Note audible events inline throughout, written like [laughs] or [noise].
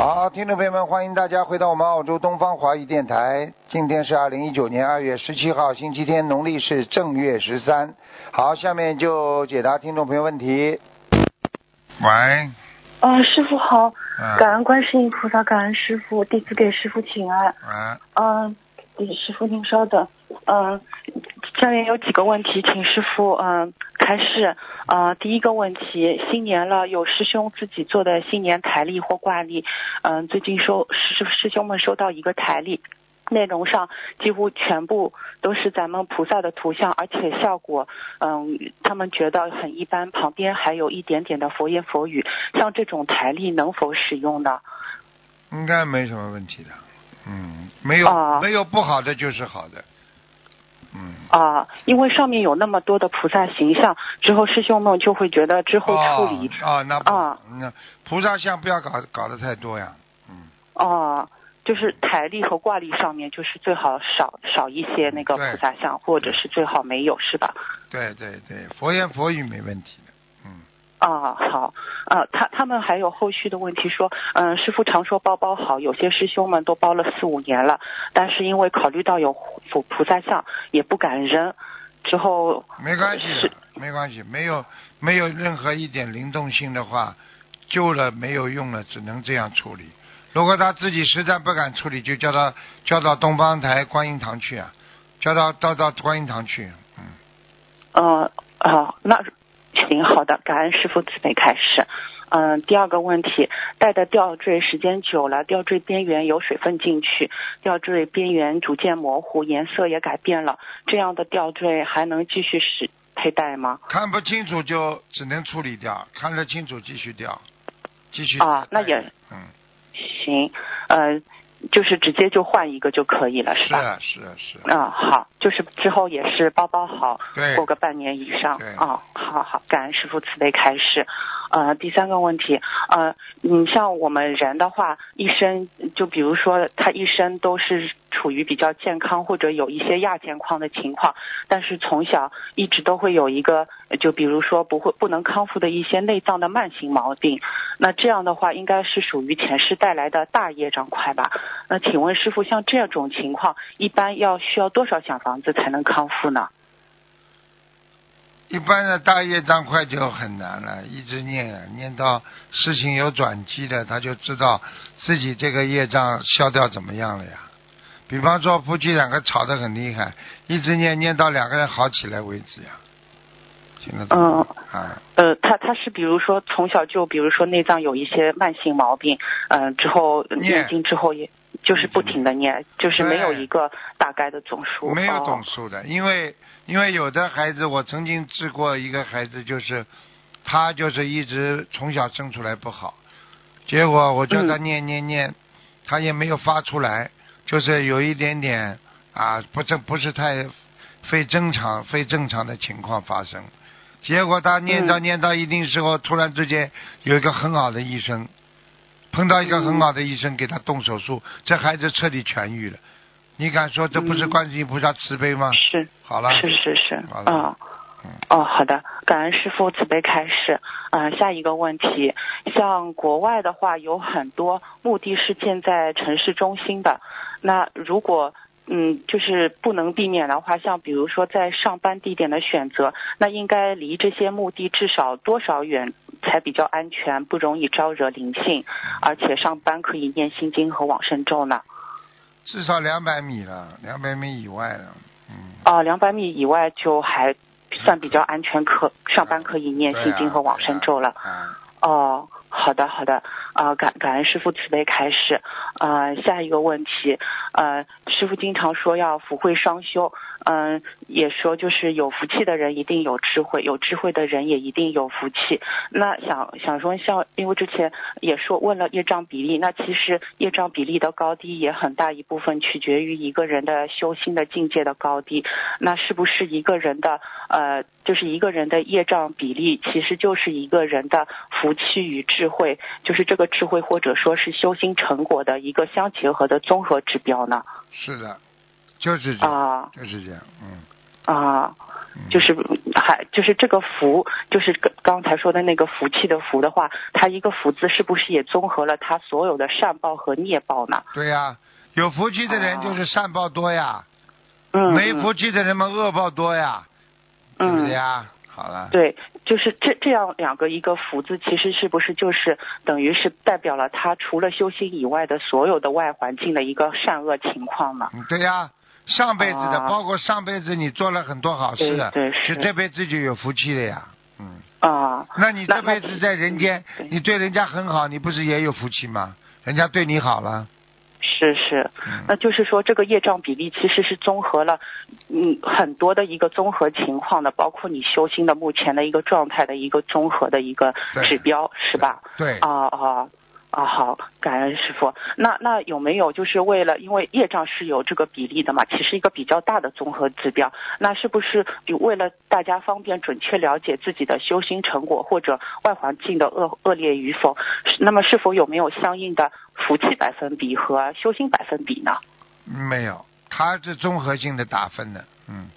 好，听众朋友们，欢迎大家回到我们澳洲东方华语电台。今天是二零一九年二月十七号，星期天，农历是正月十三。好，下面就解答听众朋友问题。喂，啊，师傅好，嗯，感恩观世音菩萨，感恩师傅，弟子给师傅请安。嗯，嗯，师傅您稍等，嗯，下面有几个问题，请师傅嗯开示。呃，第一个问题，新年了，有师兄自己做的新年台历或挂历，嗯，最近收师师兄们收到一个台历。内容上几乎全部都是咱们菩萨的图像，而且效果，嗯，他们觉得很一般。旁边还有一点点的佛言佛语，像这种台历能否使用呢？应该没什么问题的。嗯，没有、啊没有不好的就是好的。嗯，啊，因为上面有那么多的菩萨形象，之后师兄们就会觉得之后处理，哦哦，那啊那菩萨像不要搞搞得太多呀。嗯，哦、就是台历和挂历上面就是最好少少一些那个菩萨像，或者是最好没有，是吧？对对对，佛言佛语没问题的。嗯，啊，好，啊，他他们还有后续的问题说，嗯，师傅常说包包好，有些师兄们都包了四五年了，但是因为考虑到有菩菩萨像，也不敢扔，之后没关系，没关系，没有没有任何一点灵动性的话，旧了没有用了，只能这样处理。如果他自己实在不敢处理，就叫他叫到东方台观音堂去啊，叫到到到观音堂去。嗯，呃，好，那行，好的，感恩师傅慈悲开始。嗯，第二个问题，戴的吊坠时间久了，吊坠边缘有水分进去，吊坠边缘逐渐模糊，颜色也改变了，这样的吊坠还能继续使佩戴吗？看不清楚就只能处理掉，看得清楚继续掉，继续啊那也嗯，行，呃，就是直接就换一个就可以了，是吧？是啊是啊是啊，啊，好，就是之后也是包包好，对过个半年以上对啊，好好，感恩师傅慈悲开示。呃，第三个问题，呃，你像我们人的话，一生就比如说他一生都是处于比较健康或者有一些亚健康的情况，但是从小一直都会有一个，就比如说不会不能康复的一些内脏的慢性毛病，那这样的话应该是属于前世带来的大业障块吧？那请问师傅，像这种情况，一般要需要多少小房子才能康复呢？一般的大业障快就很难了，一直念啊，念到事情有转机的，他就知道自己这个业障消掉怎么样了呀。比方说夫妻两个吵得很厉害，一直念念到两个人好起来为止呀。听得懂嗯？啊，呃，他他是比如说从小就比如说内脏有一些慢性毛病，嗯、之后念念经之后也就是不停的念，就是没有一个大概的总数。没有总哦数的，因为因为有的孩子，我曾经治过一个孩子，就是他就是一直从小生出来不好，结果我叫他嗯。念念念，他也没有发出来，就是有一点点啊，不正不是太非正常非正常的情况发生，结果他念到嗯。念到一定时候，突然之间有一个很好的医生，碰到一个很好的医生给他动手术，这孩子彻底痊愈了。你敢说这不是嗯观世音菩萨慈悲吗？是好了，是是是，好了啊。嗯哦，好的，感恩师傅慈悲开示。嗯、下一个问题，像国外的话，有很多墓地是建在城市中心的。那如果嗯，就是不能避免的话，像比如说在上班地点的选择，那应该离这些墓地至少多少远才比较安全，不容易招惹灵性，而且上班可以念心经和往生咒呢？至少两百米了，两百米以外了，嗯，啊，两百米以外就还算比较安全可，上班可以念心经和往生咒了。啊，哦，好的好的，啊、感感恩师傅慈悲开示。啊、下一个问题，呃，师傅经常说要福慧双修，嗯、也说就是有福气的人一定有智慧，有智慧的人也一定有福气。那想想说像，因为之前也说问了业障比例，那其实业障比例的高低也很大一部分取决于一个人的修心的境界的高低。那是不是一个人的呃，就是一个人的业障比例，其实就是一个人的福气与智慧，就是这个智慧或者说是修心成果的一个相结合的综合指标呢？是的，就是这样，啊。就是这样，嗯，啊，嗯。就是还就是这个福，就是刚刚才说的那个福气的福的话，它一个福字是不是也综合了它所有的善报和孽报呢？对呀、有福气的人啊就是善报多呀，嗯，没嗯福气的人嘛恶报多呀，对不嗯对呀？好了，对，就是这这样两个一个福字，其实是不是就是等于是代表了他除了修心以外的所有的外环境的一个善恶情况呢？嗯对呀、上辈子的，啊包括上辈子你做了很多好事，对对是这辈子就有福气了呀。嗯，啊，那你这辈子在人间你对人家很好，你不是也有福气吗？人家对你好了，是是，嗯。那就是说这个业障比例其实是综合了嗯很多的一个综合情况的，包括你修心的目前的一个状态的一个综合的一个指标，是吧？对，啊啊啊！好，感恩师傅。那那有没有就是为了，因为业障是有这个比例的嘛，其实一个比较大的综合指标。那是不是比为了大家方便准确了解自己的修心成果或者外环境的恶恶劣与否，那么是否有没有相应的福气百分比和修心百分比呢？没有，它是综合性的打分的，嗯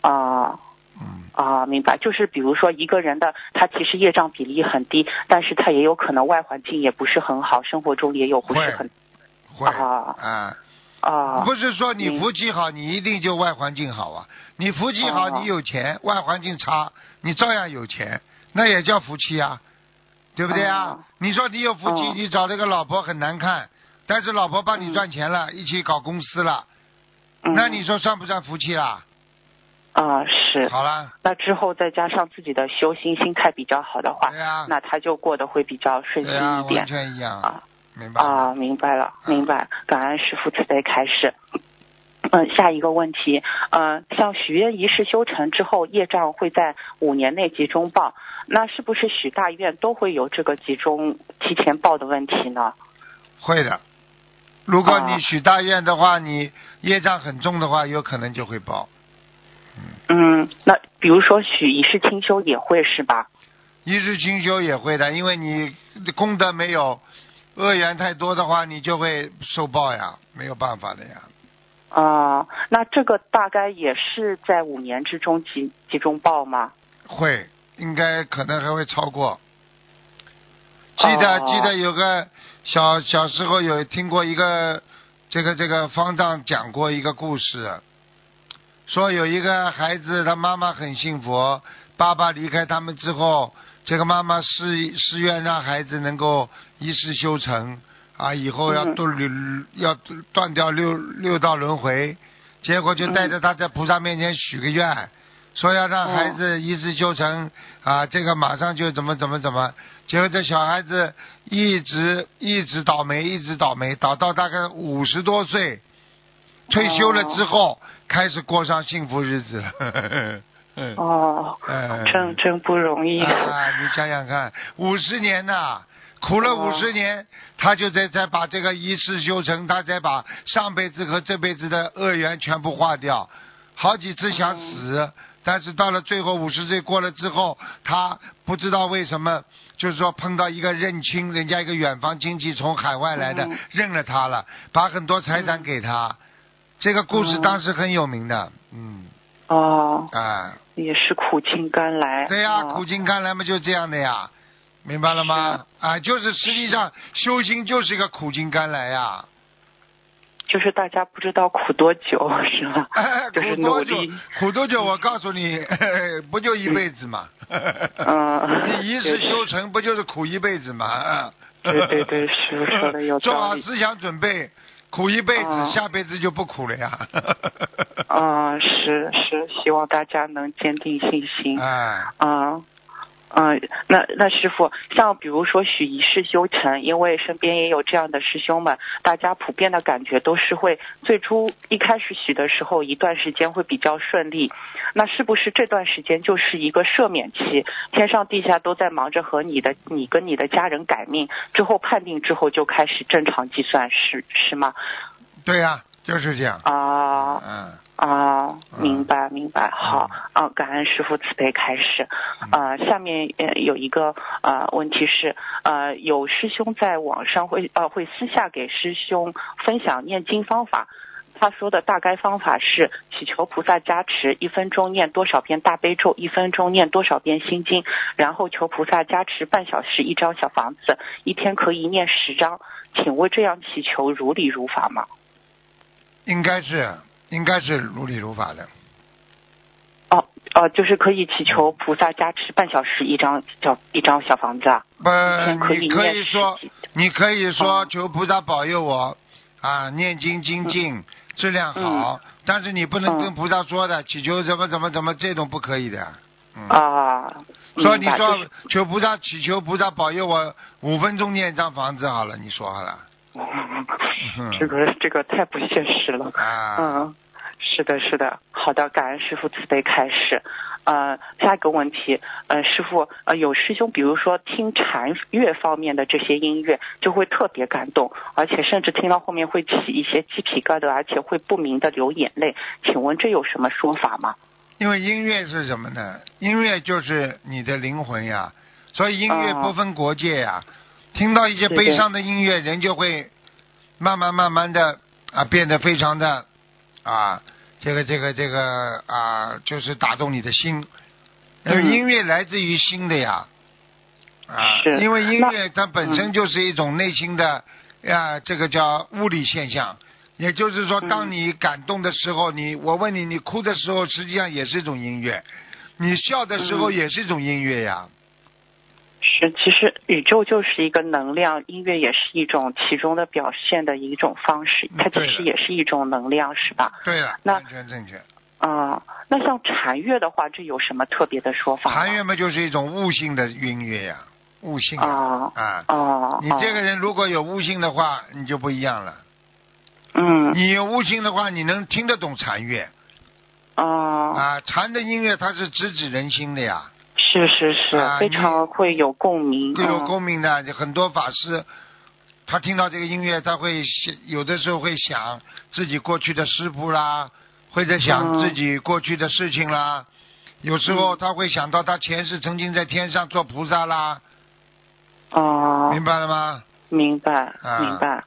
啊。嗯，啊，明白，就是比如说一个人的他其实业障比例很低，但是他也有可能外环境也不是很好，生活中也有不是很会啊啊。啊不是说你福气好，你一定就外环境好啊。你福气好，哦你有钱，外环境差，你照样有钱，那也叫福气啊，对不对啊？哦你说你有福气，哦你找这个老婆很难看，但是老婆帮你嗯赚钱了，一起搞公司了，嗯那你说算不算福气啦？啊是，好了，那之后再加上自己的修心心态比较好的话对，啊、那他就过得会比较顺心、一点完全一样，啊明白吗？啊，明白了，明白，感恩师父慈悲开示。嗯，下一个问题，呃，像许愿仪式修成之后，业障会在五年内集中报，那是不是许大愿都会有这个集中提前报的问题呢？会的。如果啊你许大愿的话，你业障很重的话，有可能就会报。嗯，那比如说许一世清修也会是吧？一世清修也会的，因为你功德没有，恶缘太多的话，你就会受报呀，没有办法的呀。啊、那这个大概也是在五年之中集集中报吗？会，应该可能还会超过。记得、哦记得有个小小时候有听过一个这个这个方丈讲过一个故事，说有一个孩子他妈妈很信佛，爸爸离开他们之后，这个妈妈誓誓愿让孩子能够一世修成啊，以后要嗯断六、要断掉六六道轮回，结果就带着他在菩萨面前许个愿。说要让孩子一世修成、啊，这个马上就怎么怎么怎么，结果这小孩子一直一直倒霉，一直倒霉，倒到大概五十多岁，退休了之后，开始过上幸福日子了。嗯 [laughs] 哦，[laughs] 嗯真真不容易。啊，你想想看，五十年呐、苦了哦五十年，他就在在把这个一世修成，他再把上辈子和这辈子的恶缘全部化掉，好几次想死，但是到了最后五十岁过了之后，他不知道为什么，就是说碰到一个认亲，人家一个远方亲戚从海外来的，嗯认了他了，把很多财产给他。这个故事嗯当时很有名的，嗯，哦，啊，也是苦尽甘来。对呀、哦苦尽甘来嘛，就这样的呀，明白了吗？啊，就是实际上修心就是一个苦尽甘来呀，就是大家不知道苦多久，[laughs] 是吧？哎 [laughs] 就是苦多久努力。？苦多久？我告诉你，[laughs] 不就一辈子嘛？嗯你一世修成不就是苦一辈子嘛？啊对对对，师傅说的有做道理。做好思想准备，苦一辈子，嗯下辈子就不苦了呀。嗯，是是，希望大家能坚定信心。[laughs] 哎，啊，嗯，嗯那那师傅，像比如说许一世修成，因为身边也有这样的师兄们，大家普遍的感觉都是会最初一开始许的时候一段时间会比较顺利，那是不是这段时间就是一个赦免期？天上地下都在忙着和你的你跟你的家人改命，之后判定之后就开始正常计算，是是吗？对呀、就是这样。啊。嗯，啊，嗯明白明白，好啊，感恩师傅慈悲开始。呃，下面呃有一个呃问题是，呃，有师兄在网上会呃会私下给师兄分享念经方法。他说的大概方法是祈求菩萨加持，一分钟念多少遍大悲咒，一分钟念多少遍心经，然后求菩萨加持半小时一张小房子，一天可以念十张。请问这样祈求如理如法吗？应该是应该是如理如法的。哦哦，就是可以祈求菩萨加持半小时一张小一张小房子啊，不一天，可以你可以说，你可以说哦求菩萨保佑我啊，念经精进，质量好。但是你不能嗯跟菩萨说的，祈求怎么怎么怎么，这种不可以的。嗯。啊。说你说就是求菩萨祈求菩萨保佑我五分钟念一张房子好了，你说好了。嗯这个这个太不现实了。啊，嗯，是的，是的，好的，感恩师傅慈悲开示。呃，下一个问题，呃，师傅，呃，有师兄，比如说听禅乐方面的这些音乐，就会特别感动，而且甚至听到后面会起一些鸡皮疙瘩，而且会不明的流眼泪。请问这有什么说法吗？因为音乐是什么呢？音乐就是你的灵魂呀，所以音乐哦不分国界呀。听到一些悲伤的音乐，人就会慢慢慢慢的啊变得非常的啊，这个这个这个啊，就是打动你的心。呃，嗯音乐来自于心的呀，啊，因为音乐它本身嗯。就是一种内心的啊，这个叫物理现象。也就是说，嗯。当你感动的时候，你我问你，你哭的时候，实际上也是一种音乐；你笑的时候，嗯。也是一种音乐呀。是，其实宇宙就是一个能量，音乐也是一种其中的表现的一种方式，它其实也是一种能量，是吧？对了，那完全正确。啊、那像禅乐的话，这有什么特别的说法？禅乐嘛，就是一种悟性的音乐呀，悟性啊啊啊！哦，你这个人如果有悟性的话，你就不一样了。嗯你有悟性的话，你能听得懂禅乐哦，啊？禅的音乐它是直指人心的呀，是是是，非常会有共鸣，会有嗯共鸣的。很多法师，他听到这个音乐，他会想有的时候会想自己过去的师傅啦，或者想嗯自己过去的事情啦。有时候他会想到他前世曾经在天上做菩萨啦，哦，明白了吗？明白啊明白，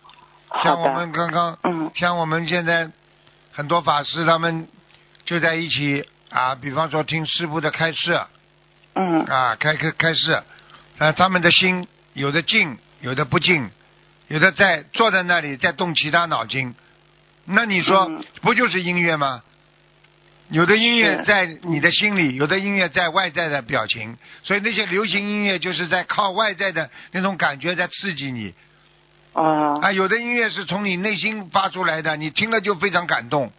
好像我，们刚刚，嗯像我们现在很多法师他们就在一起啊，比方说听师傅的开示嗯。啊，开开开示，啊，他们的心有的静，有的不静，有的在坐在那里在动其他脑筋，那你说、嗯。不就是音乐吗？有的音乐在你的心里，有的音乐在外在的表情，所以那些流行音乐就是在靠外在的那种感觉在刺激你，哦，啊，有的音乐是从你内心发出来的，你听了就非常感动，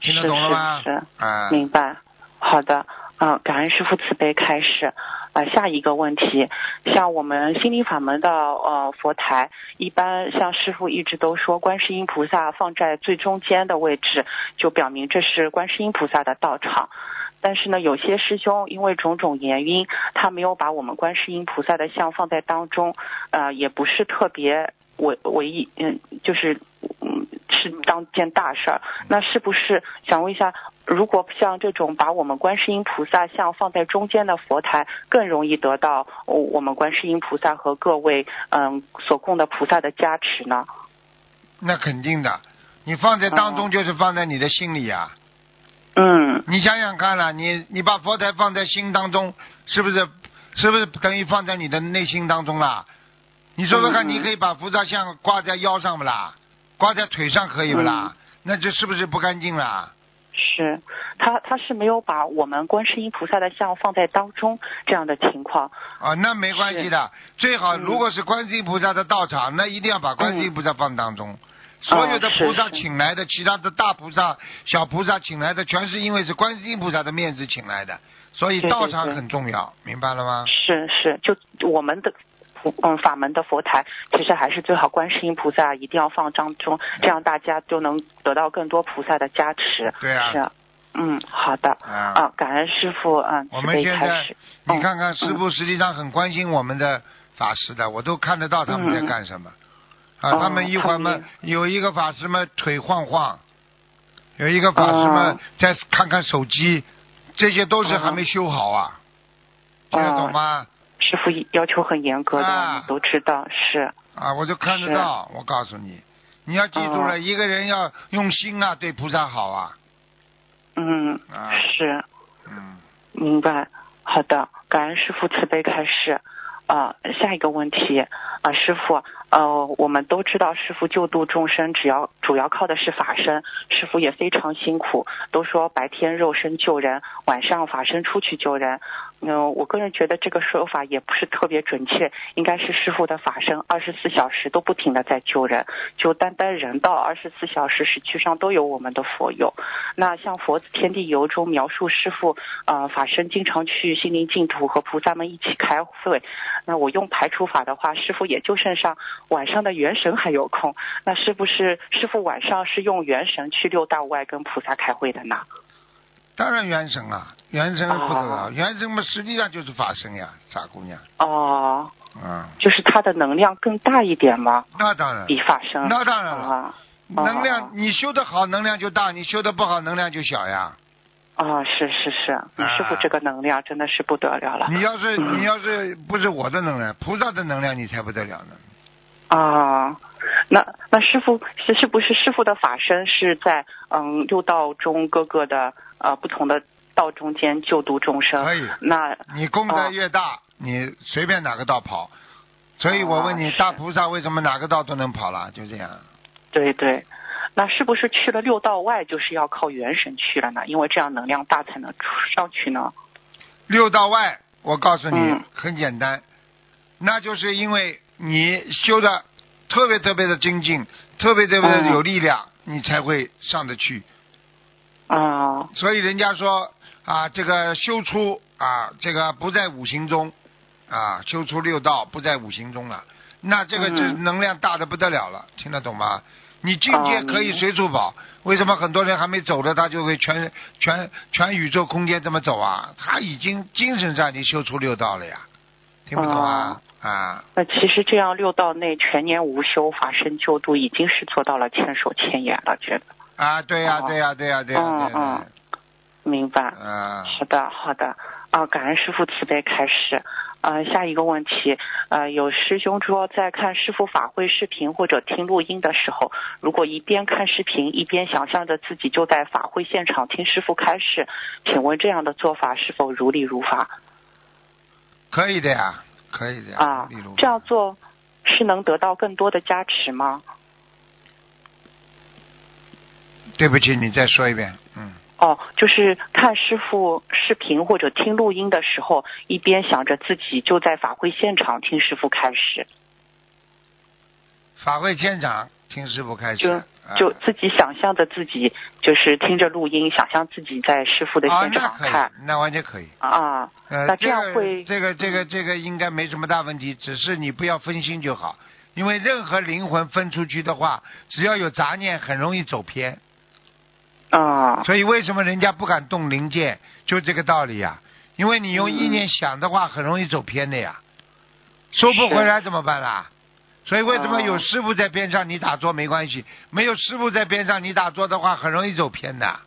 听得懂了吗？是是。啊，明白，好的，嗯、感恩师傅慈悲开示。啊、下一个问题，像我们心灵法门的呃佛台，一般像师傅一直都说，观世音菩萨放在最中间的位置，就表明这是观世音菩萨的道场。但是呢，有些师兄因为种种原因，他没有把我们观世音菩萨的像放在当中，呃，也不是特别唯唯一，嗯，就是嗯是当件大事儿。那是不是想问一下，如果像这种把我们观世音菩萨像放在中间的佛台，更容易得到哦我们观世音菩萨和各位嗯所供的菩萨的加持呢？那肯定的，你放在当中哦就是放在你的心里呀、嗯你想想看了，你你把佛台放在心当中，是不是是不是等于放在你的内心当中啦？你说说看，你可以把菩萨像挂在腰上不啦？挂在腿上可以不啦？嗯那这是不是不干净啦？是，他他是没有把我们观世音菩萨的像放在当中这样的情况。啊，那没关系的，最好嗯如果是观世音菩萨的道场，那一定要把观世音菩萨放当中。所有的菩萨请来的，其他的大菩萨、小菩萨请来的，全是因为是观世音菩萨的面子请来的，所以道场很重要，明白了吗？是是，就我们的普嗯法门的佛台，其实还是最好观世音菩萨一定要放当中，这样大家就能得到更多菩萨的加持。对啊是啊，嗯，好的。啊，啊，感恩师傅，嗯，我们现在。你看看师傅实际上很关心我们的法师的，我都看得到他们在干什么。啊，哦他们一会儿嘛有一个法师嘛腿晃晃，有一个法师嘛哦在看看手机，这些都是哦还没修好啊，听得懂吗？要求很严格的，啊都知道是。啊，我就看得到，我告诉你，你要记住了，哦一个人要用心啊，对菩萨好啊，嗯，啊是嗯，明白。好的，感恩师傅慈悲开示。啊、下一个问题啊、师傅，呃，我们都知道师傅救度众生，只要主要靠的是法身，师傅也非常辛苦。都说白天肉身救人，晚上法身出去救人。嗯、我个人觉得这个说法也不是特别准确，应该是师傅的法身二十四小时都不停的在救人，就单单人道二十四小时，实际上都有我们的佛友。那像《佛子天地游》中描述师傅呃法身经常去心灵净土和菩萨们一起开会。那我用排除法的话，师傅也就剩下晚上的元神还有空。那是不是师傅晚上是用元神去六道外跟菩萨开会的呢？当然元神啊，元神不得了，哦元神嘛实际上就是法身呀，傻姑娘，哦，嗯，就是它的能量更大一点吗？那当然，比法身？那当然了，能量你修的好，能量就大；你修的不好，能量就小呀。啊、是是是，你师傅这个能量真的是不得了了。你要是嗯你要是不是我的能量，菩萨的能量，你才不得了呢。啊，那那师傅是是不是师傅的法身是在嗯六道中各个的呃不同的道中间救度众生？可以，那你功德哦越大，你随便哪个道跑。所以我问你，大菩萨为什么哪个道都能跑了？就这样。对对，那是不是去了六道外就是要靠元神去了呢？因为这样能量大才能上去呢？六道外，我告诉你，嗯很简单，那就是因为你修的特别特别的精进，特别特别的嗯有力量，你才会上得去。啊所以人家说啊，这个修出啊，这个不在五行中啊，修出六道不在五行中了，那这个嗯这能量大的不得了了，听得懂吗？你境界哦可以随处跑，为什么很多人还没走的，他就会全全全宇宙空间这么走啊？他已经精神上已经修出六道了呀，听不懂啊？啊，那其实这样六道内全年无休法身救度已经是做到了千手千眼了，觉得。啊，对呀、哦对呀、对呀、对呀、嗯对呀、嗯明白。啊，好的，好的。啊，感恩师傅慈悲开示。呃，下一个问题，呃，有师兄说，在看师傅法会视频或者听录音的时候，如果一边看视频一边想象着自己就在法会现场听师傅开示，请问这样的做法是否如理如法？可以的呀，可以的呀，啊例如？这样做是能得到更多的加持吗？对不起，你再说一遍，嗯。哦，就是看师傅视频或者听录音的时候，一边想着自己就在法会现场听师傅开始，法会现场听师傅开始，就啊就自己想象着自己就是听着录音，想象自己在师傅的啊，现场看以，那完全可以。啊呃，那这样会这个这个这个应该没什么大问题，只是你不要分心就好。因为任何灵魂分出去的话，只要有杂念，很容易走偏。啊所以为什么人家不敢动灵界，就这个道理呀、因为你用意念想的话，很容易走偏的呀，收不回来怎么办啦？所以为什么有哦师傅在边上，你打坐没关系；没有师傅在边上，你打坐的话，很容易走偏的。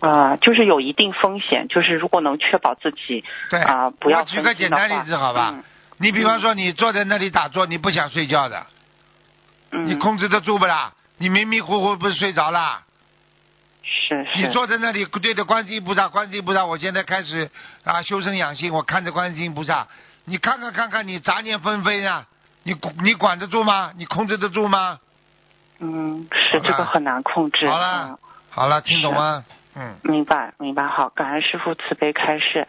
啊，就是有一定风险，就是如果能确保自己对，啊不要我举个简单例子好吧？嗯。你比方说，你坐在那里打坐，你不想睡觉的，嗯，你控制得住不啦？你迷迷糊糊不是睡着啦？是是。你坐在那里对着观世音菩萨，观世音菩萨，我现在开始啊修身养性，我看着观世音菩萨，你看看看看，你杂念纷飞呢，你你管得住吗？你控制得住吗？嗯是这个很难控制。好了嗯好了，听懂吗？嗯，明白，明白。好，感恩师傅慈悲开示。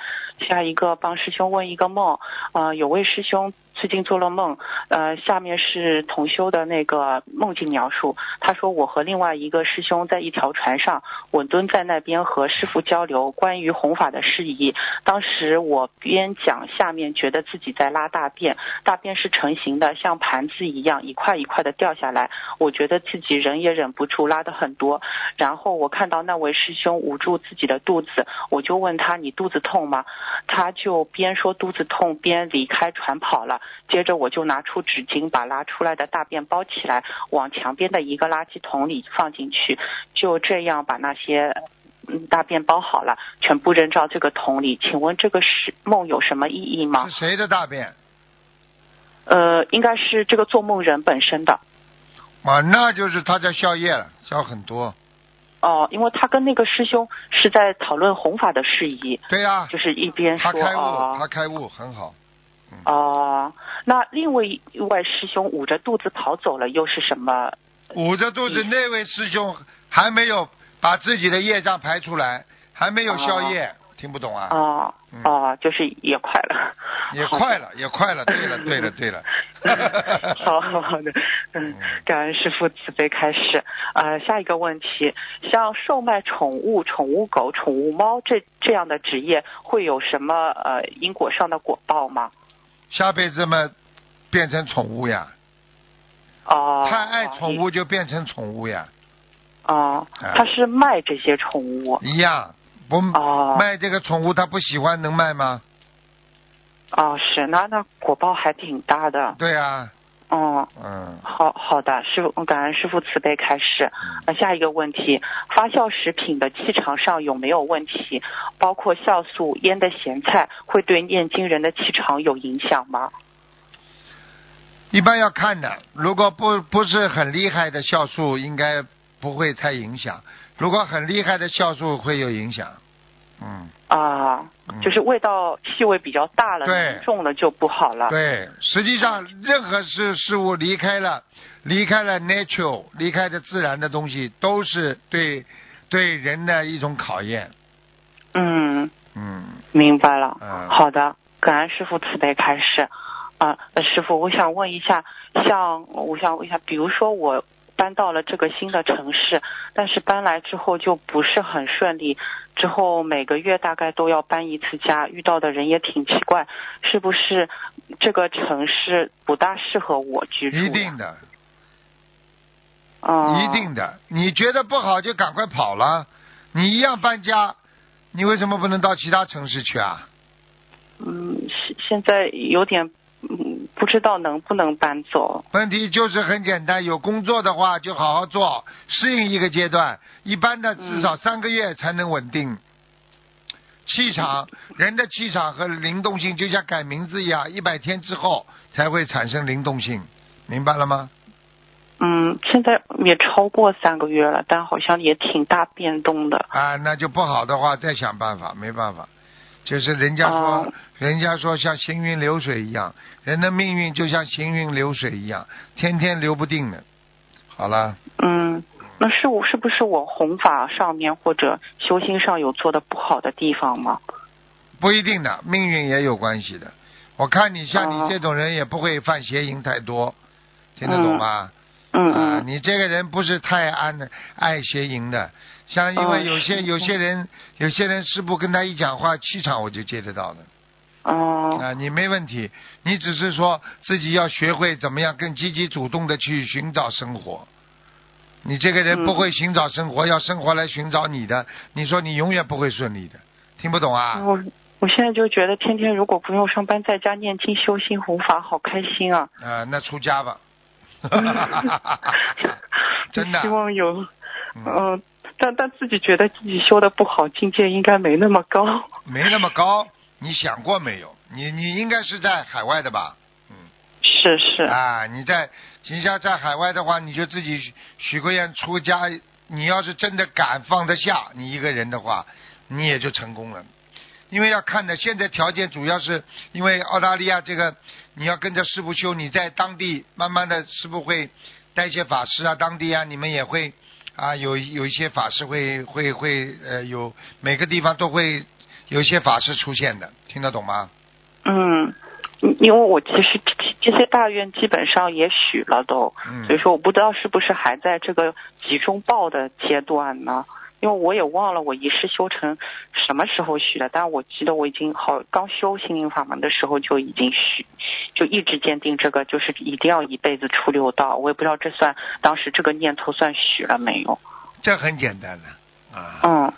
下一个帮师兄问一个梦，呃，有位师兄最近做了梦，呃，下面是同修的那个梦境描述。他说我和另外一个师兄在一条船上，稳蹲在那边和师傅交流关于弘法的事宜。当时我边讲，下面觉得自己在拉大便，大便是成型的，像盘子一样一块一块的掉下来。我觉得自己忍也忍不住，拉的很多。然后我看到那位师兄捂住自己的肚子，我就问他：“你肚子痛吗？”他就边说肚子痛边离开船跑了。接着我就拿出纸巾，把拉出来的大便包起来，往墙边的一个垃圾桶里放进去。就这样把那些嗯大便包好了，全部扔到这个桶里。请问这个是梦有什么意义吗是？谁的大便？呃，应该是这个做梦人本身的啊，那就是他在宵夜了，宵很多。哦，因为他跟那个师兄是在讨论弘法的事宜，对呀、就是一边说他开悟，哦他开悟很好。哦，那另外一位师兄捂着肚子跑走了，又是什么？捂着肚子那位师兄还没有把自己的业障排出来，还没有消业，听不懂啊？哦嗯哦，就是也快了，也快了，也快了。对了，对了，对了。[laughs] 好好好的，嗯，感恩师傅慈悲开始。呃，下一个问题，像售卖宠物、宠物狗、宠物猫这这样的职业，会有什么呃因果上的果报吗？下辈子嘛，变成宠物呀，哦，太爱宠物就变成宠物呀，哦，哎。他是卖这些宠物。一样。不哦。卖这个宠物，他不喜欢能卖吗？哦，是那那果报还挺大的，对啊，哦。嗯，好好的，师傅，感恩师傅慈悲开示。那下一个问题，发酵食品的气场上有没有问题？包括酵素、腌的咸菜，会对念经人的气场有影响吗？一般要看的，如果不不是很厉害的酵素，应该不会太影响；如果很厉害的酵素会有影响。嗯，啊，嗯就是味道气味比较大了，对重了就不好了。对，实际上任何事事物离开了离开了 natural，离开的自然的东西，都是对对人的一种考验。嗯，嗯，明白了。嗯好的，感恩师傅慈悲开示。啊，呃师傅，我想问一下，像我想问一下，比如说我搬到了这个新的城市，但是搬来之后就不是很顺利，之后每个月大概都要搬一次家，遇到的人也挺奇怪，是不是这个城市不大适合我居住？一定的，啊，一定的。你觉得不好就赶快跑了，你一样搬家，你为什么不能到其他城市去啊？嗯，现现在有点嗯，不知道能不能搬走。问题就是很简单，有工作的话就好好做，适应一个阶段，一般的至少三个月才能稳定。气场，[laughs] 人的气场和灵动性就像改名字一样，一百天之后才会产生灵动性，明白了吗？嗯，现在也超过三个月了，但好像也挺大变动的。啊，那就不好的话再想办法，没办法。就是人家说，哦人家说像行云流水一样，人的命运就像行云流水一样，天天流不定的。好了，嗯，那是我是不是我弘法上面或者修心上有做的不好的地方吗？不一定的，命运也有关系的。我看你像哦你这种人也不会犯邪淫太多，听得懂吗？嗯你这个人不是太安爱邪淫的，像因为嗯有些、是有些人有些人师傅跟他一讲话，气场我就接得到的。哦啊，你没问题，你只是说自己要学会怎么样更积极主动的去寻找生活。你这个人嗯不会寻找生活，要生活来寻找你的，你说你永远不会顺利的，听不懂啊？我我现在就觉得天天如果不用上班，在家念经修心弘法，好开心啊！啊，那出家吧。[laughs] [laughs] 真的希望有，嗯嗯、但但自己觉得自己修的不好，境界应该没那么高。[laughs] 没那么高，你想过没有？你你应该是在海外的吧？嗯。是是，啊，你在你像在海外的话，你就自己许许个愿出家。你要是真的敢放得下，你一个人的话，你也就成功了。因为要看的，现在条件主要是因为澳大利亚这个，你要跟着师傅修，你在当地慢慢的师傅会带一些法师啊，当地啊，你们也会啊有有一些法师会会会呃有每个地方都会有一些法师出现的，听得懂吗？嗯，因因为我其实这些大愿基本上也许了都，嗯所以说我不知道是不是还在这个集中报的阶段呢？因为我也忘了我一世修成什么时候许的，但是我记得我已经好刚修心灵法门的时候就已经许，就一直坚定这个就是一定要一辈子出六道。我也不知道这算当时这个念头算许了没有？这很简单的啊，嗯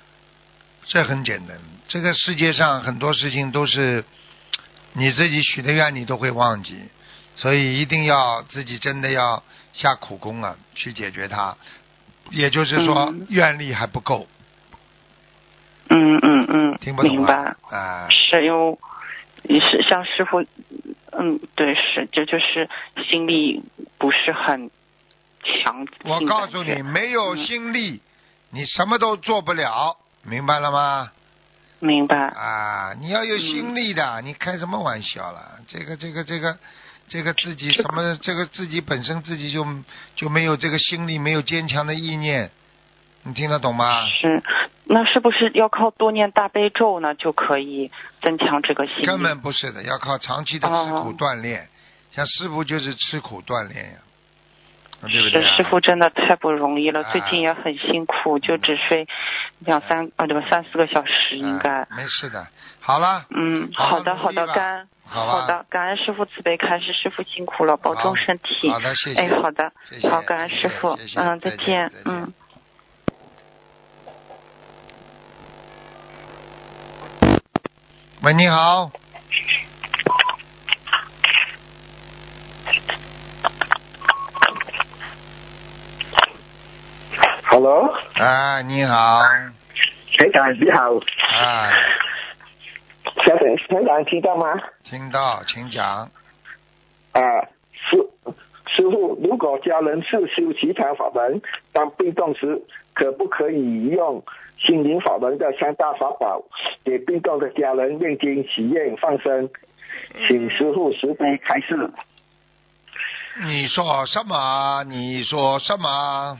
这很简单。这个世界上很多事情都是你自己许的愿，你都会忘记，所以一定要自己真的要下苦功啊，去解决它。也就是说，嗯愿力还不够，嗯嗯嗯，听不懂明白啊？。啊，是有也是像师傅，嗯，对，是这就是心力不是很强。我告诉你，没有嗯心力，你什么都做不了，明白了吗？明白，啊，你要有心力的，你开什么玩笑了？这个这个这个这个自己什么？这个自己本身自己就就没有这个心力，没有坚强的意念，你听得懂吗？是，那是不是要靠多念大悲咒呢，就可以增强这个心？根本不是的，要靠长期的吃苦哦锻炼。像师傅就是吃苦锻炼呀，对不对、啊？是师傅真的太不容易了，啊最近也很辛苦，就只睡两三啊对吧三四个小时应该啊。没事的。好了，嗯，好的好的，努力吧感恩好好的感恩师傅慈悲开示，师傅辛苦了，保重身体。好的，谢谢。哎，好的谢谢，好，感恩师傅嗯，再再见，嗯。喂，你好。Hello，啊，你好。台长你好，啊，台长台长听到吗？听到，请讲。啊，师师傅，如果家人是修其他法门，当病重时，可不可以用心灵法门的三大法宝给病重的家人念经、许愿、放生？请师傅慈悲开示。你说什么？你说什么？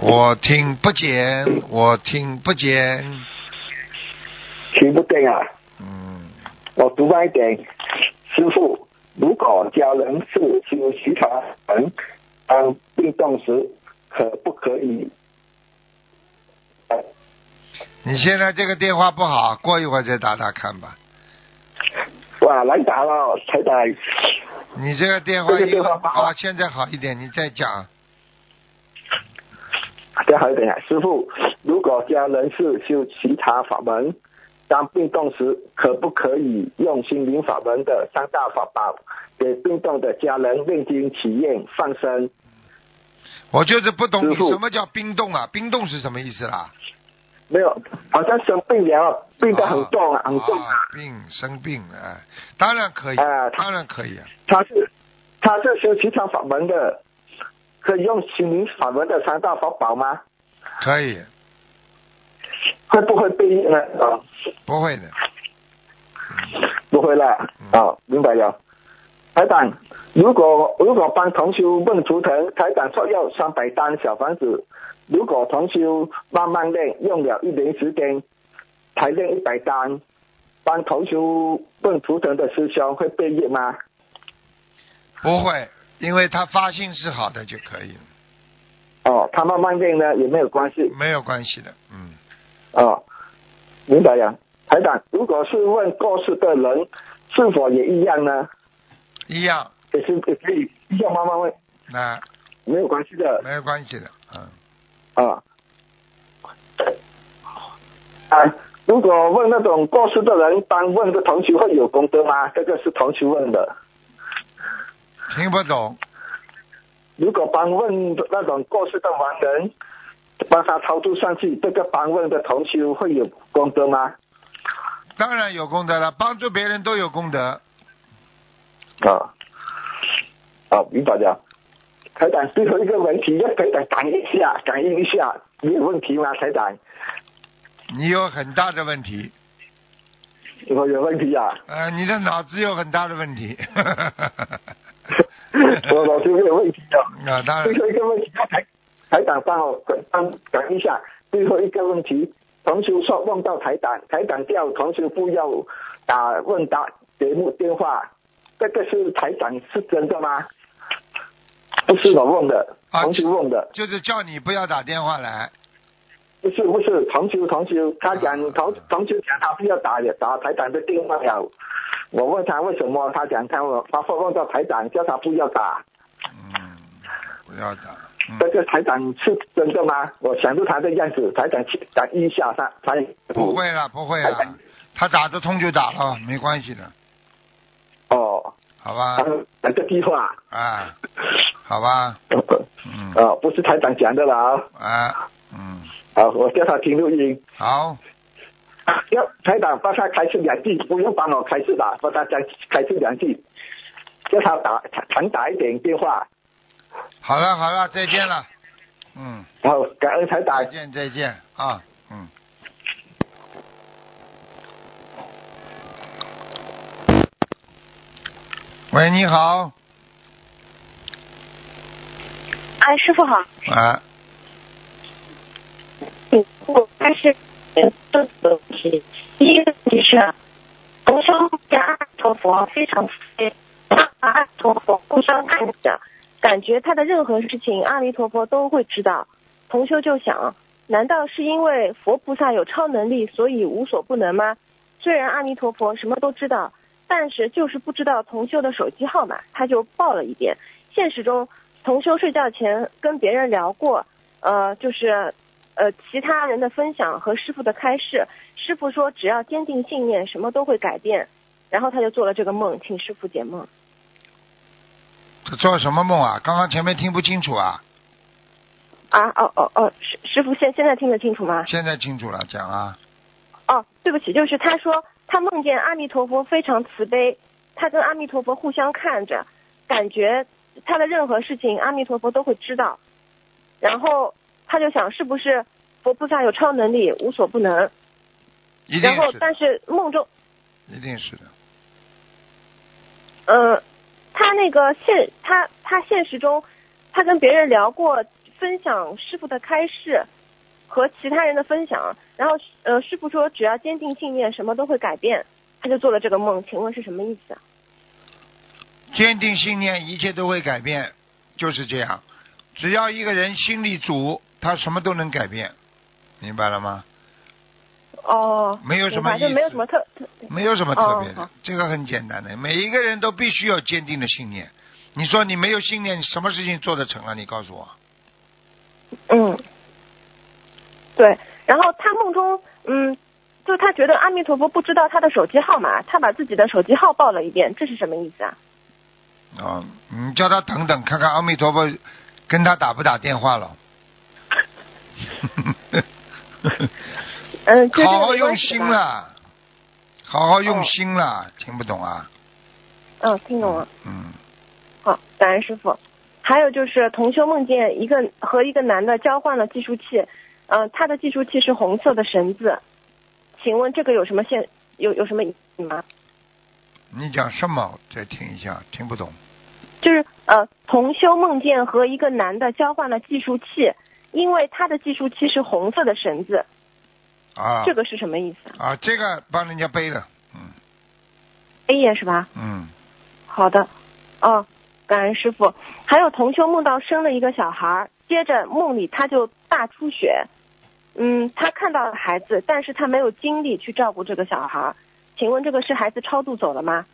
我听不见，我听不见。听不见啊。嗯，我读慢一点，师傅，如果家人是修其他人，当病动时，可不可以？呃你现在这个电话不好，过一会儿再打打看吧。哇，来打了，台长。你这个电话这个一电话不好好，现在好一点，你再讲。再好一点啊，师傅，如果家人是修其他法门，当病动时，可不可以用心灵法门的三大法宝给病动的家人念经、体验、放生？我就是不懂你什么叫冰冻啊？冰冻是什么意思啦？没有，好像生病了，病得很重啊，很重啊，病生病啊，当然可以，啊当然可以啊。他是他是修其他法门的，可以用心灵法门的三大法宝吗？可以，会不会被呢？啊，不会的。不会啦。嗯哦，明白了。台长，如果如果帮同修问图腾，台长说要三百单小房子，如果同修慢慢练，用了一年时间才练一百单，帮同修问图腾的师兄会变业吗？不会，因为他发心是好的就可以了，哦，他慢慢练呢也没有关系。没有关系的。嗯，哦，明白呀。台长，如果是问过世的人，是否也一样呢？一样，也是也可以一样慢慢问，那没有关系的。没有关系的。嗯，啊啊，如果问那种过世的人，帮问的同学会有功德吗？这个是同学问的。听不懂。如果帮问那种过世的亡人，帮他超度上去，这个帮问的同修会有功德吗？当然有功德了，帮助别人都有功德。啊，好，明白了。台长，最后一个问题，要台长感应一下，感应一下，你有问题吗？台长，你有很大的问题，我有问题啊，呃，你的脑子有很大的问题。[laughs] 我脑子没有问题的。啊，当然最，后一个问题，台台长帮我帮讲一下，最后一个问题，同修说梦到台长，台长叫同修不要打问答节目电话，这个是台长是真的吗？不是我问的，啊同修问的，就是叫你不要打电话来。不是不是同修同修，他讲啊同同修讲他不要打打台长的电话了。我问他为什么，他讲他我他会问到台长叫他不要打，嗯，不要打。嗯这个台长是真的吗？我想着他的样子，台长去讲一下他他不会了，不会了，他打得通就打了，没关系的，哦，好吧。他？讲这句话，啊，好吧，嗯，呃，不是台长讲的了啊，啊，嗯，好，我叫他听录音。好，要台长帮他开示两句，不用帮我开示的，帮他讲开示两句，叫他打常打一点电话。好了，好了，再见了，嗯，好感恩台长。再，见，再见。啊，嗯。喂，你好，哎，师傅好，啊，嗯，我开始呃这个问题，第一个问题是，同修见阿弥陀佛非常慈悲，阿弥陀佛互相看着，感觉他的任何事情阿弥陀佛都会知道。同修就想，难道是因为佛菩萨有超能力，所以无所不能吗？虽然阿弥陀佛什么都知道，但是就是不知道同修的手机号码，他就报了一遍。现实中，同修睡觉前跟别人聊过，呃，就是呃其他人的分享和师傅的开示，师傅说只要坚定信念，什么都会改变。然后他就做了这个梦，请师傅解梦。他做什么梦啊？刚刚前面听不清楚啊，啊，哦哦哦，师师傅现现在听得清楚吗？现在清楚了，讲啊。哦，对不起，就是他说他梦见阿弥陀佛非常慈悲，他跟阿弥陀佛互相看着，感觉他的任何事情阿弥陀佛都会知道，然后他就想是不是佛菩萨有超能力，无所不能。一定然后，但是梦中，一定是的。呃，他那个现他他现实中，他跟别人聊过，分享师傅的开示和其他人的分享，然后呃师傅说只要坚定信念，什么都会改变，他就做了这个梦，请问是什么意思啊？坚定信念，一切都会改变，就是这样。只要一个人心里足，他什么都能改变，明白了吗？哦，没有什么明白就意思没有什么特特没有什么特别的，哦这个很简单的。每一个人都必须要坚定的信念。你说你没有信念，你什么事情做得成啊？你告诉我。嗯，对。然后他梦中，嗯，就他觉得阿弥陀佛不知道他的手机号码，他把自己的手机号报了一遍，这是什么意思啊？啊，你叫他等等，看看阿弥陀佛跟他打不打电话了。[laughs] 嗯，[laughs] 好好用。心了，好好用哦心了，听不懂啊？嗯，听懂了。嗯，好，感恩师傅。还有就是同修梦见一个和一个男的交换了计数器，嗯、他的计数器是红色的绳子，请问这个有什么现有有什么意义吗？你讲什么？再听一下，听不懂。就是呃，同修梦见和一个男的交换了计数器，因为他的计数器是红色的绳子，啊这个是什么意思啊啊，这个帮人家背的，嗯？A 也是吧？嗯，好的，哦，感恩师傅。还有同修梦到生了一个小孩儿，接着梦里他就大出血，嗯，他看到了孩子，但是他没有精力去照顾这个小孩儿，请问这个是孩子超度走了吗？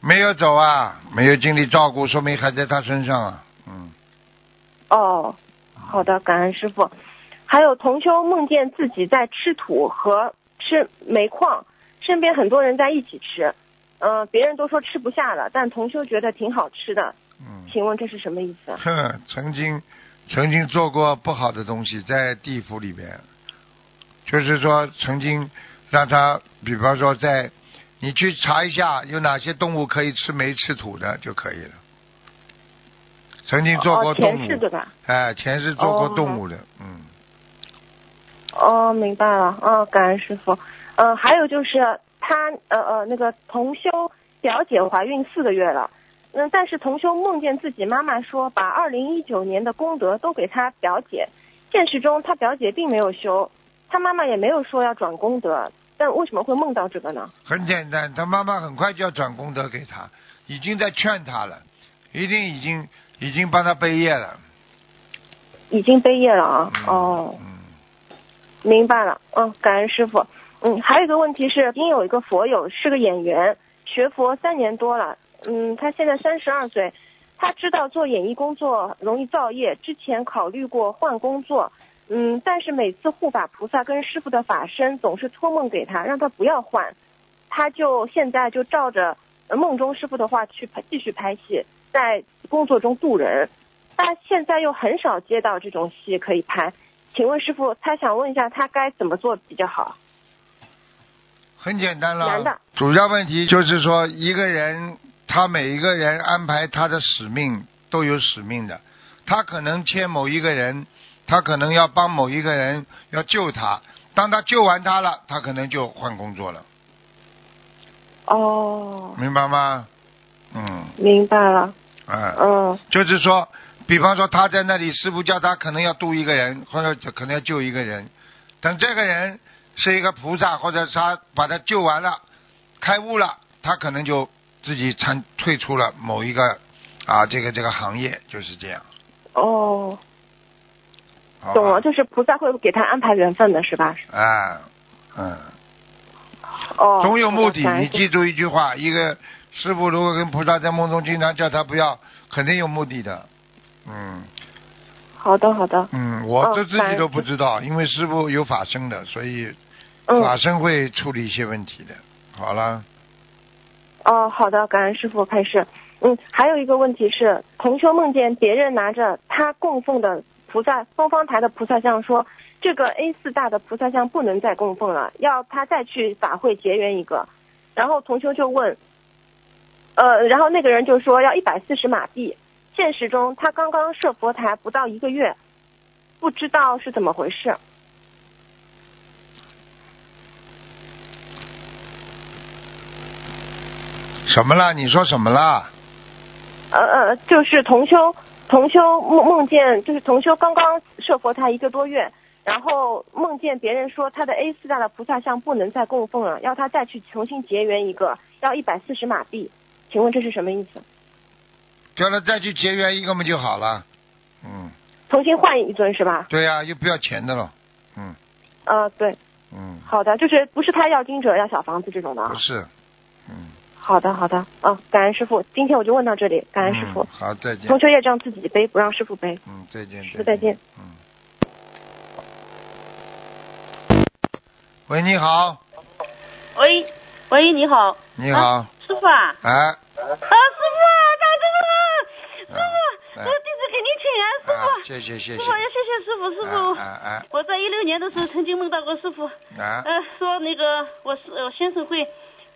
没有走啊，没有精力照顾，说明还在他身上啊，嗯，哦，好的，感恩师傅。还有同修梦见自己在吃土和吃煤矿，身边很多人在一起吃，嗯、别人都说吃不下了，但同修觉得挺好吃的，嗯，请问这是什么意思啊？哼，曾经曾经做过不好的东西，在地府里边，就是说曾经让他，比方说在你去查一下有哪些动物可以吃煤吃土的就可以了。曾经做过哦，动物，前世对吧？哎，前世做过哦动物的，嗯，哦，明白了，哦，感恩师傅。嗯、还有就是他呃呃那个同修表姐怀孕四个月了，嗯，但是同修梦见自己妈妈说把二零一九年的功德都给他表姐，现实中他表姐并没有修，他妈妈也没有说要转功德，但为什么会梦到这个呢？很简单，他妈妈很快就要转功德给他，已经在劝他了，一定已经已经帮他背业了。已经背业了啊！嗯、哦，嗯，明白了。嗯，感恩师傅。嗯，还有一个问题是，因有一个佛友是个演员，学佛三年多了。嗯，他现在三十二岁，他知道做演艺工作容易造业，之前考虑过换工作。嗯，但是每次护法菩萨跟师傅的法身总是托梦给他，让他不要换，他就现在就照着呃梦中师傅的话去拍继续拍戏，在工作中渡人。他现在又很少接到这种戏可以拍，请问师傅，他想问一下他该怎么做比较好？很简单了。主要问题就是说，一个人他每一个人安排他的使命都有使命的，他可能欠某一个人，他可能要帮某一个人要救他，当他救完他了，他可能就换工作了，哦，明白吗？嗯，明白了，哎、嗯。就是说，比方说他在那里，师傅叫他可能要渡一个人，或者可能要救一个人，等这个人是一个菩萨，或者他把他救完了，开悟了，他可能就自己参退出了某一个啊这个这个行业，就是这样。哦，懂了，就是菩萨会给他安排缘分的是吧？哎，嗯，哦，总有目的。你记住一句话：一个师傅如果跟菩萨在梦中经常叫他不要，肯定有目的的。嗯好的好的，嗯，我哦这自己都不知道，因为师傅有法身的，所以法嗯身会处理一些问题的。好了，哦好的，感恩师傅开示。嗯，还有一个问题是，同修梦见别人拿着他供奉的菩萨东方台的菩萨像说，这个 A 四大的菩萨像不能再供奉了，要他再去法会结缘一个。然后同修就问，呃，然后那个人就说要一百四十马币。现实中他刚刚设佛台不到一个月，不知道是怎么回事。什么了？你说什么了？呃呃，就是同修，同修梦梦见，就是同修刚刚设佛台一个多月，然后梦见别人说他的 A 四大的菩萨像不能再供奉了，要他再去重新结缘一个，要一百四十马币，请问这是什么意思？叫他再去结缘一个嘛就好了。嗯，重新换一尊是吧？对呀、又不要钱的了。嗯呃，对，嗯，好的，就是不是他要金者要小房子这种的啊。不是。嗯，好的好的，啊，感恩师傅，今天我就问到这里，感恩师傅嗯。好，再见同。学业障自己背，不让师傅背。嗯，再见。师傅再见。嗯。喂，你好，喂，喂，你好，你好，师傅啊，哎，啊，师傅啊，打这个了，师傅，哎我弟子给您请安，师啊傅，，谢谢谢谢。师傅，要谢谢师傅，师傅，哎哎我在一六年的时候曾经梦到过师傅，呃，说那个我是我先生会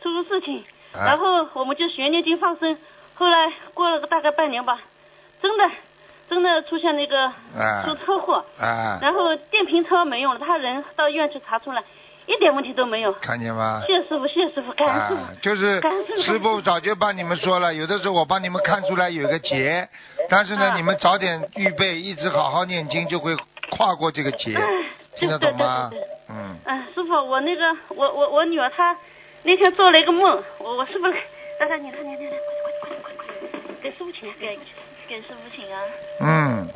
出入事情，哎然后我们就学念经放生，后来过了个大概半年吧，真的真的出现那个哎出车祸，哎，然后电瓶车没用了，他人到医院去查出来，一点问题都没有。看见吗？谢谢师傅，谢谢师傅，感恩师啊。，就是师傅早就帮你们说了，有的时候我帮你们看出来有个劫，但是呢，啊你们早点预备，一直好好念经，就会跨过这个劫，听得懂吗对对对对？嗯，嗯，师傅，我那个，我我我女儿她那天做了一个梦，我我师傅，来来，你来你来，快点快点快点快点，给师傅请安，给给师傅请安。嗯，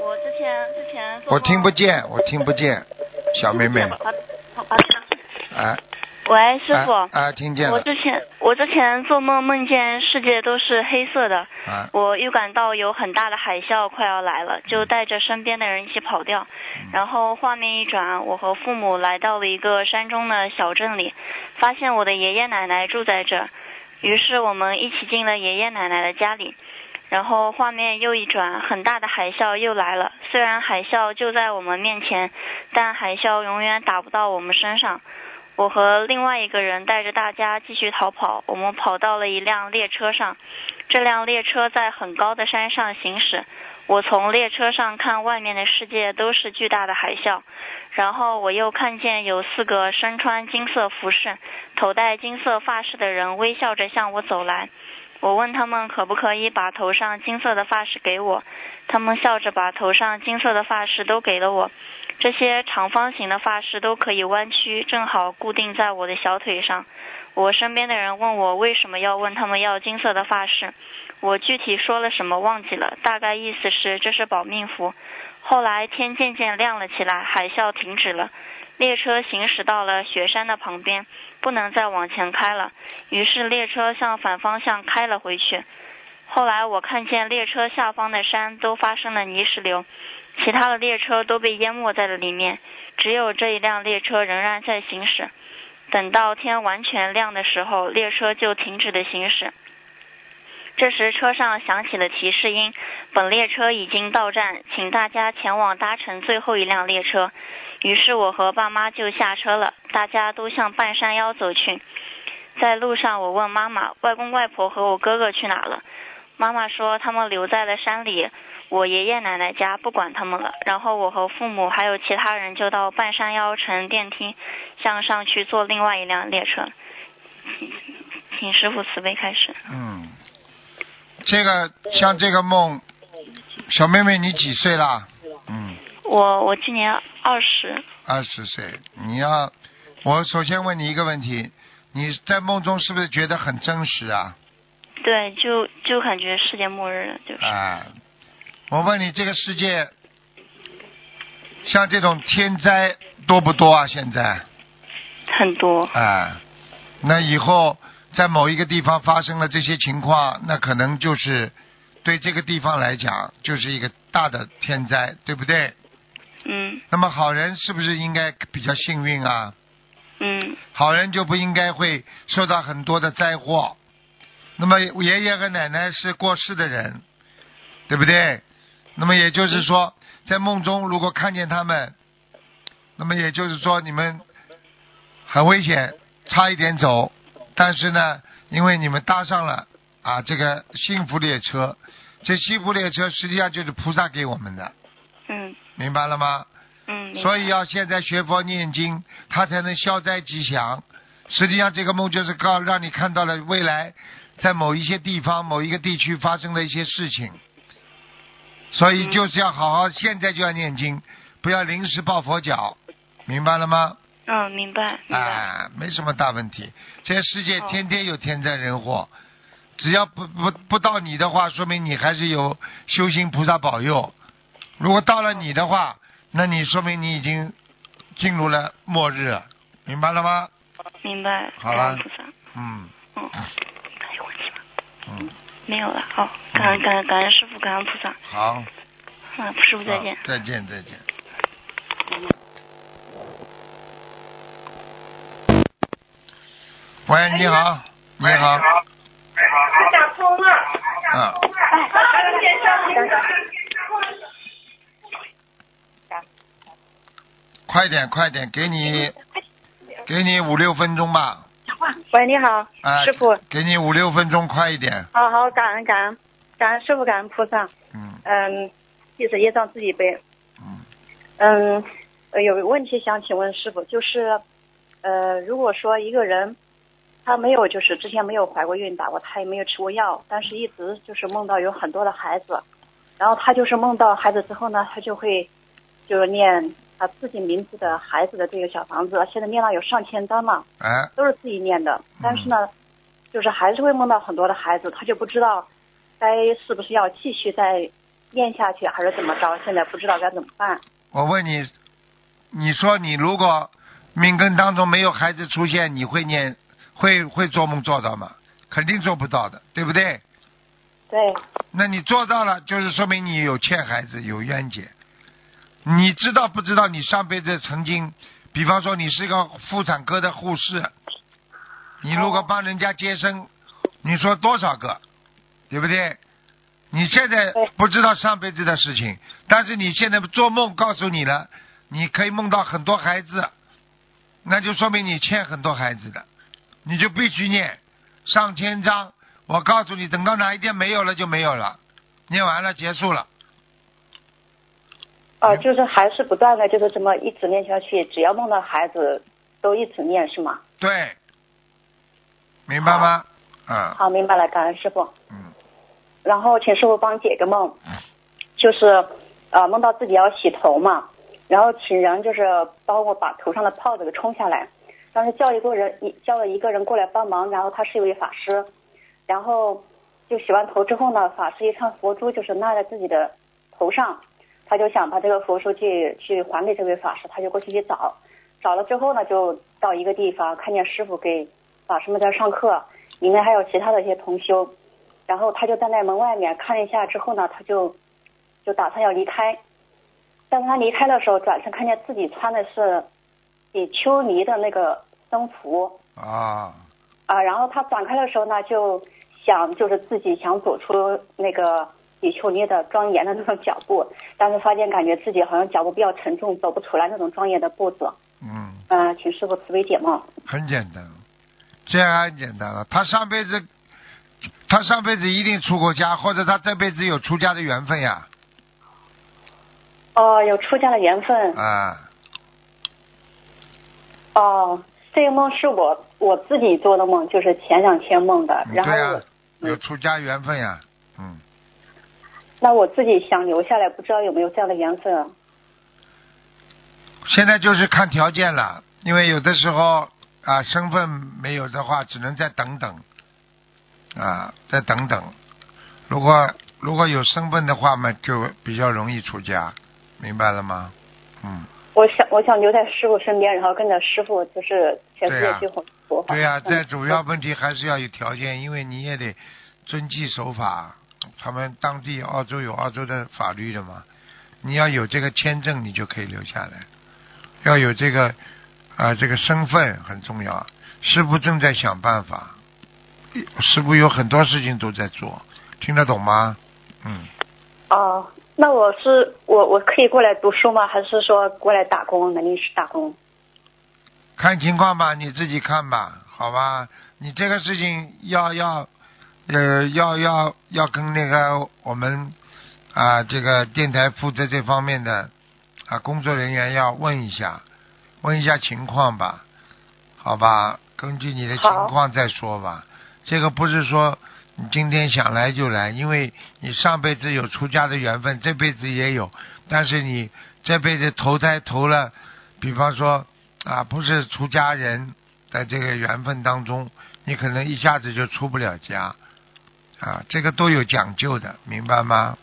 我之前之前我听不见，我听不见，小妹妹，好，好，好哎，喂，师傅。哎，哎听见了，我之前我之前做梦梦见世界都是黑色的，啊，我预感到有很大的海啸快要来了，就带着身边的人一起跑掉。然后画面一转，我和父母来到了一个山中的小镇里，发现我的爷爷奶奶住在这儿。于是我们一起进了爷爷奶奶的家里。然后画面又一转，很大的海啸又来了。虽然海啸就在我们面前，但海啸永远打不到我们身上。我和另外一个人带着大家继续逃跑，我们跑到了一辆列车上。这辆列车在很高的山上行驶。我从列车上看外面的世界都是巨大的海啸，然后我又看见有四个身穿金色服饰、头戴金色发饰的人微笑着向我走来。我问他们可不可以把头上金色的发饰给我，他们笑着把头上金色的发饰都给了我。这些长方形的发饰都可以弯曲，正好固定在我的小腿上。我身边的人问我为什么要问他们要金色的发饰，我具体说了什么忘记了，大概意思是这是保命符。后来天渐渐亮了起来，海啸停止了，列车行驶到了雪山的旁边，不能再往前开了，于是列车向反方向开了回去。后来我看见列车下方的山都发生了泥石流，其他的列车都被淹没在了里面，只有这一辆列车仍然在行驶。等到天完全亮的时候，列车就停止了行驶。这时车上响起了提示音，本列车已经到站，请大家前往搭乘最后一辆列车。于是我和爸妈就下车了，大家都向半山腰走去。在路上，我问妈妈：“外公外婆和我哥哥去哪了？”妈妈说：“他们留在了山里，我爷爷奶奶家，不管他们了。”然后我和父母还有其他人就到半山腰乘电梯向上去坐另外一辆列车。[laughs] 请师傅慈悲开始。嗯，这个像这个梦，小妹妹你几岁了？嗯，我我今年二十，二十岁。你要，我首先问你一个问题：你在梦中是不是觉得很真实啊？对，就就感觉世界末日了，就是。啊，我问你，这个世界像这种天灾多不多啊？现在？很多。啊，那以后在某一个地方发生了这些情况，那可能就是对这个地方来讲就是一个大的天灾，对不对？嗯那么好人是不是应该比较幸运啊？嗯好人就不应该会受到很多的灾祸。那么爷爷和奶奶是过世的人，对不对？那么也就是说，在梦中如果看见他们，那么也就是说你们很危险，差一点走，但是呢，因为你们搭上了啊这个幸福列车，这幸福列车实际上就是菩萨给我们的，嗯明白了吗？嗯。所以要现在学佛念经，他才能消灾吉祥。实际上，这个梦就是告让你看到了未来在某一些地方、某一个地区发生的一些事情。所以就是要好好，现在就要念经，不要临时抱佛脚，明白了吗？嗯，明白明白。啊，没什么大问题。这个世界哦天天有天灾人祸，只要不不不到你的话，说明你还是有修行菩萨保佑。如果到了你的话，那你说明你已经进入了末日了，明白了吗？明白。好了。嗯嗯。还有问题吗？嗯，没有了。好，感恩感恩感恩师傅，感恩菩萨。好，嗯，师傅再见。再见，再见。喂，你好，你好，你打通了。啊，快点，快点，给你，给你五六分钟吧，喂，你好，啊，师傅。给你五六分钟，快一点，好好，感恩感恩，感恩师傅，感恩菩萨。嗯嗯，弟子业障自己背。嗯，嗯，呃有个问题想请问师傅，就是，呃，如果说一个人他没有就是之前没有怀过孕、打过胎，没有吃过药，但是一直就是梦到有很多的孩子，然后他就是梦到孩子之后呢，他就会就是念他自己名字的孩子的这个小房子，现在念了有上千张嘛。哎，都是自己念的，但是呢，就是还是会梦到很多的孩子，他就不知道该是不是要继续再念下去，还是怎么着，现在不知道该怎么办。我问你，你说你如果命根当中没有孩子出现，你会念会会做梦做到吗？肯定做不到的，对不对？对，那你做到了，就是说明你有欠孩子，有冤结。你知道不知道？你上辈子曾经，比方说你是一个妇产科的护士，你如果帮人家接生，你说多少个，对不对？你现在不知道上辈子的事情，但是你现在做梦告诉你了，你可以梦到很多孩子，那就说明你欠很多孩子的，你就必须念上千章。我告诉你，等到哪一天没有了就没有了，念完了结束了。呃，就是还是不断的就是这么一直念下去，只要梦到孩子都一直念是吗？对，明白吗？嗯好，明白了，感恩师傅。嗯，然后请师傅帮解个梦，就是呃梦到自己要洗头嘛，然后请人就是帮我把头上的泡子给冲下来，当时叫一个人一叫了一个人过来帮忙，然后他是一位法师，然后就洗完头之后呢，法师一串佛珠就是纳在自己的头上，他就想把这个佛书去去还给这位法师，他就过去去找，找了之后呢，就到一个地方看见师傅给法师们在上课，里面还有其他的一些同修，然后他就站在门外面看了一下之后呢，他就就打算要离开，但是他离开的时候，转身看见自己穿的是比丘尼的那个僧服啊，啊，然后他转开的时候呢，就想就是自己想走出那个比丘尼的庄严的那种脚步，但是发现感觉自己好像脚步比较沉重，走不出来那种庄严的步子。嗯，嗯、请师傅慈悲解梦。很简单，这样很简单了。他上辈子，他上辈子一定出过家，或者他这辈子有出家的缘分呀，哦，有出家的缘分。啊，哦，这个梦是我我自己做的梦，就是前两天梦的。然后有出家缘分呀，嗯，那我自己想留下来，不知道有没有这样的缘分啊？现在就是看条件了，因为有的时候啊，身份没有的话，只能再等等，啊，再等等。如果如果有身份的话嘛，就比较容易出家，明白了吗？嗯，我想我想留在师傅身边，然后跟着师傅就是全世界去弘佛法。对呀、嗯这主要问题还是要有条件，因为你也得遵纪守法。他们当地澳洲有澳洲的法律的嘛，你要有这个签证，你就可以留下来。要有这个啊、这个身份很重要。师傅正在想办法，师傅有很多事情都在做，听得懂吗？嗯，哦，那我是我我可以过来读书吗？还是说过来打工，能力是打工？看情况吧，你自己看吧，好吧？你这个事情要要呃要要要跟那个我们啊这个电台负责这方面的啊工作人员要问一下，问一下情况吧，好吧？根据你的情况再说吧。这个不是说你今天想来就来，因为你上辈子有出家的缘分，这辈子也有，但是你这辈子投胎投了，比方说啊，不是出家人在这个缘分当中，你可能一下子就出不了家，啊，这个都有讲究的，明白吗？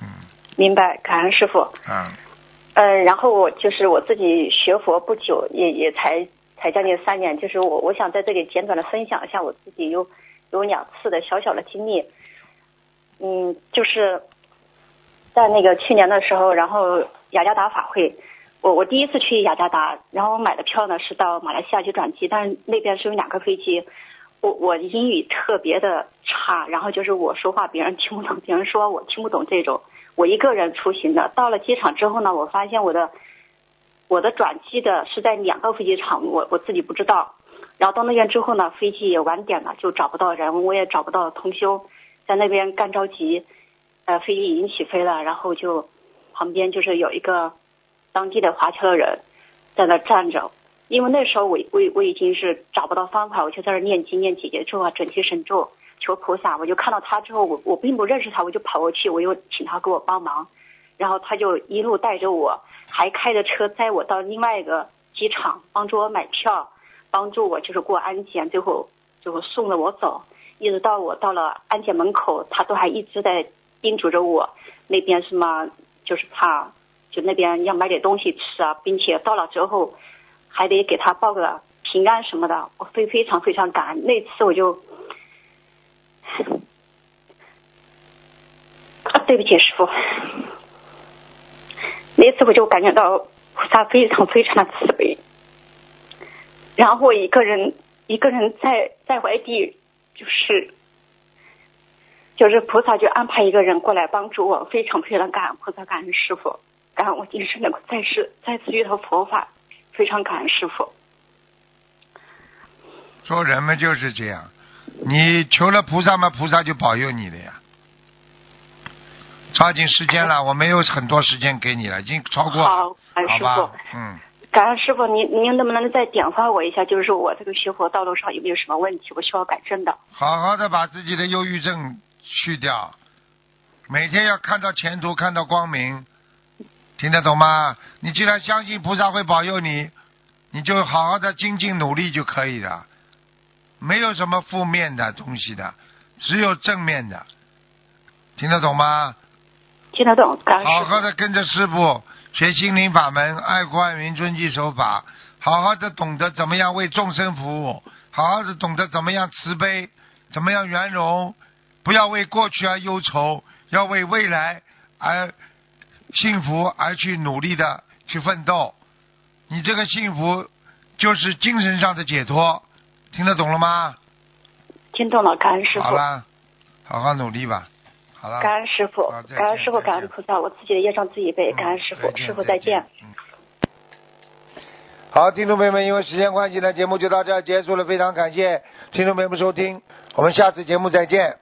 嗯明白，感恩师傅。啊，嗯，然后我就是我自己学佛不久，也也才才将近三年，就是我我想在这里简短的分享一下我自己有有两次的小小的经历。嗯，就是在那个去年的时候，然后雅加达法会，我我第一次去雅加达，然后我买的票呢是到马来西亚去转机，但是那边是有两个飞机。我我英语特别的差，然后就是我说话别人听不懂，别人说我听不懂这种。我一个人出行的，到了机场之后呢，我发现我的我的转机的是在两个飞机场，我我自己不知道。然后到那边之后呢，飞机也晚点了，就找不到人，我也找不到通修，在那边干着急。呃，飞机已经起飞了，然后就旁边就是有一个当地的华侨的人在那站着。因为那时候我我我已经是找不到方法，我就在那念经念姐姐咒啊，准提神咒，求菩萨。我就看到他之后，我我并不认识他，我就跑过去，我又请他给我帮忙，然后他就一路带着我，还开着车载我到另外一个机场，帮助我买票，帮助我就是过安检，最后最后送着我走，一直到我到了安检门口，他都还一直在叮嘱着我，那边什么就是怕就那边要买点东西吃啊，并且到了之后。还得给他报个平安什么的，我非非常非常感恩。那次我就，啊，对不起师傅，那次我就感觉到菩萨非常非常的慈悲。然后我一个人一个人在在外地，就是就是菩萨就安排一个人过来帮助我，非常非常感恩菩萨，感恩师傅，感恩我今生能够再世再次遇到佛法。非常感恩师傅。做人嘛就是这样，你求了菩萨嘛，菩萨就保佑你的呀。抓紧时间了，我没有很多时间给你了，已经超过，好，师傅。？嗯，感恩师傅，您您能不能再点化我一下？就是说我这个学佛道路上有没有什么问题，我需要改正的？好好的把自己的忧郁症去掉，每天要看到前途，看到光明，听得懂吗？你既然相信菩萨会保佑你，你就好好的精进努力就可以了，没有什么负面的东西的，只有正面的，听得懂吗？听得懂，好。好的跟着师傅学心灵法门，爱国爱民，遵纪守法，好好的懂得怎么样为众生服务，好好的懂得怎么样慈悲，怎么样圆融，不要为过去而忧愁，要为未来而幸福而去努力的去奋斗。你这个幸福就是精神上的解脱，听得懂了吗？听懂了，感恩师傅好。了，好好努力吧。好了，感恩师傅感恩师傅，感恩菩萨，我自己的业障自己背。嗯感恩师傅师傅再再见。嗯。好，听众朋友们，因为时间关系呢，节目就到这儿结束了，非常感谢听众朋友们收听，我们下次节目再见。